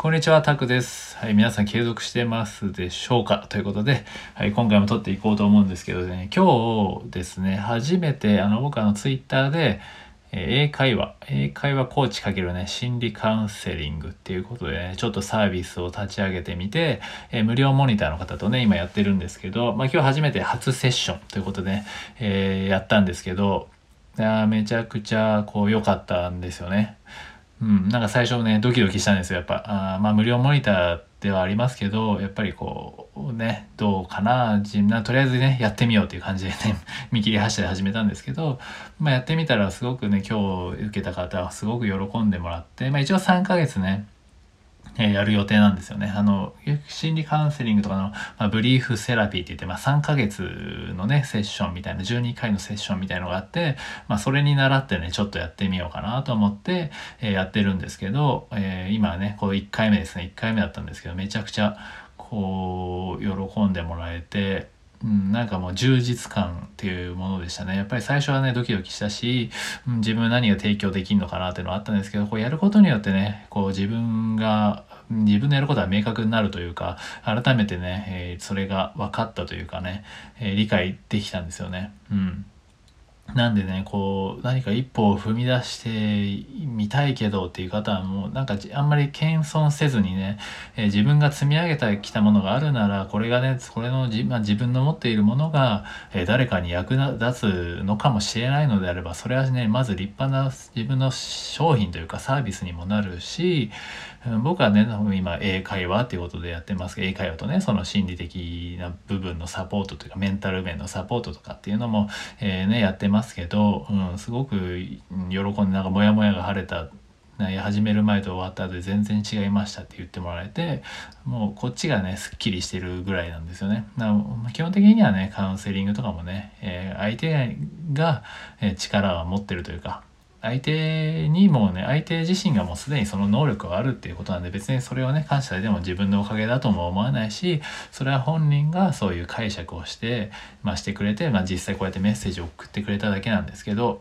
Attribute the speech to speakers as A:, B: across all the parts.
A: こんにちは、タクです。はい、皆さん継続してますでしょうか？ということで、はい、今回も撮っていこうと思うんですけどね、今日ですね、初めて、あの、僕あの、ツイッターで、えー英会話、英会話コーチかけるね、心理カウンセリングっていうことでね、ちょっとサービスを立ち上げてみて、えー無料モニターの方とね、今やってるんですけど、まあ今日初めて初セッションということでね、えーやったんですけど、いやーめちゃくちゃこう良かったんですよね。うん、なんか最初ね、ドキドキしたんですよ、やっぱ。あまあ、無料モニターではありますけど、やっぱりこう、ね、どうかな、自なとりあえずね、やってみようっていう感じでね、見切り発車で始めたんですけど、まあ、やってみたらすごくね、今日受けた方はすごく喜んでもらって、まあ、一応3ヶ月ね、えやる予定なんですよね。あの、心理カウンセリングとかの、まあ、ブリーフセラピーって言って、まあ、3ヶ月のね、セッションみたいな、12回のセッションみたいのがあって、まあ、それに倣ってね、ちょっとやってみようかなと思って、えーやってるんですけど、えー今はね、こう1回目ですね、1回目だったんですけど、めちゃくちゃ、こう、喜んでもらえて、うん、なんかもう充実感っていうものでしたね。やっぱり最初はね、ドキドキしたし、うん自分何が提供できるのかなっていうのはあったんですけど、こうやることによってね、こう自分が、自分のやることは明確になるというか、改めてね、えーそれが分かったというかね、えー理解できたんですよね。うん。なんでね、こう、何か一歩を踏み出してみたいけどっていう方はもう、なんかあんまり謙遜せずにね、えー自分が積み上げてきたものがあるなら、これがね、これのじ、まあ、自分の持っているものが、えー誰かに役立つのかもしれないのであれば、それはね、まず立派な自分の商品というかサービスにもなるし、うん僕はね、今、英会話っていうことでやってますけど、英会話とね、その心理的な部分のサポートというか、メンタル面のサポートとかっていうのも、えーね、やってますますけど、うん、すごく喜んで、なんかモヤモヤが晴れた、始める前と終わった後で全然違いましたって言ってもらえてもうこっちがねすっきりしてるぐらいなんですよね。だから基本的にはねカウンセリングとかもね、えー相手が力を持ってるというか相手にもね相手自身がもうすでにその能力があるっていうことなんで別にそれをね感謝されても自分のおかげだとも思わないしそれは本人がそういう解釈をして、まあ、してくれて、まあ、実際こうやってメッセージを送ってくれただけなんですけど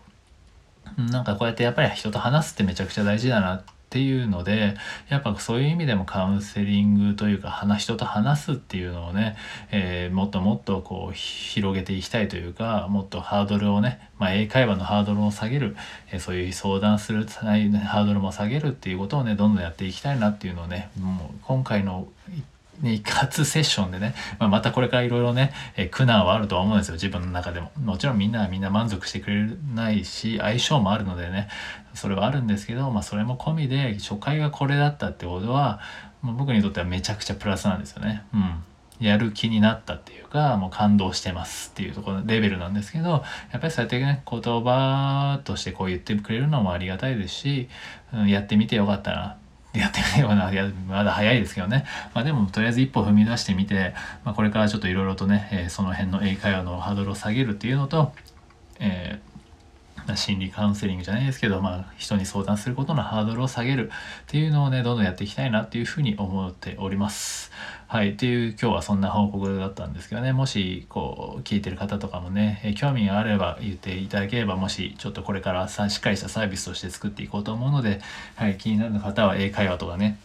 A: なんかこうやってやっぱり人と話すってめちゃくちゃ大事だなってっていうのでやっぱそういう意味でもカウンセリングというか話人と話すっていうのをね、えーもっともっとこう広げていきたいというかもっとハードルをね、まあ、英会話のハードルを下げる、えーそういう相談するハードルも下げるっていうことをねどんどんやっていきたいなっていうのをねもう今回のね、一括セッションでね、まあ、またこれからいろいろね、えー苦難はあるとは思うんですよ。自分の中でも。もちろんみんなはみんな満足してくれないし相性もあるのでねそれはあるんですけど、まあ、それも込みで初回がこれだったってことはもう僕にとってはめちゃくちゃプラスなんですよね。うん。やる気になったっていうかもう感動してますっていうところレベルなんですけどやっぱりそうやってね言葉としてこう言ってくれるのもありがたいですし、うん、やってみてよかったな。やってみてよな。いや、まだ早いですけどね。まあでも、とりあえず一歩踏み出してみて、まあこれからちょっといろいろとね、えーその辺の英会話のハードルを下げるっていうのと、えー心理カウンセリングじゃないですけど、まあ、人に相談することのハードルを下げるっていうのをねどんどんやっていきたいなっていうふうに思っております。はいっていう今日はそんな報告だったんですけどねもしこう聞いてる方とかもねえ興味があれば言っていただければもしちょっとこれからさしっかりしたサービスとして作っていこうと思うので、はい、気になる方は英会話とかね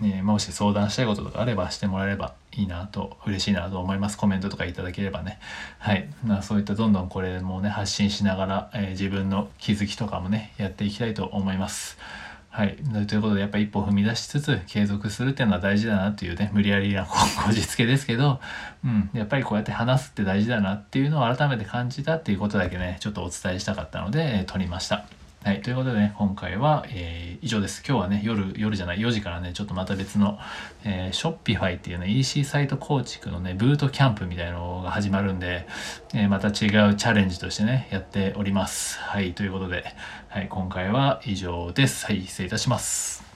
A: ね、もし相談したいこととかあればしてもらえればいいなと嬉しいなと思います。コメントとかいただければね。はい。まあそういったどんどんこれもね発信しながら、えー自分の気づきとかもねやっていきたいと思います。はい。ということでやっぱり一歩踏み出しつつ継続するっていうのは大事だなっていうね無理やりなここじつけですけど、うん、やっぱりこうやって話すって大事だなっていうのを改めて感じたっていうことだけねちょっとお伝えしたかったので、えー撮りました。はい。ということでね、今回は、えー以上です。今日はね、夜、夜じゃない、4時からね、ちょっとまた別の、えー、ショッピファイっていうね、EC サイト構築のね、ブートキャンプみたいなのが始まるんで、えーまた違うチャレンジとしてね、やっております。はい。ということで、はい。今回は以上です。はい。失礼いたします。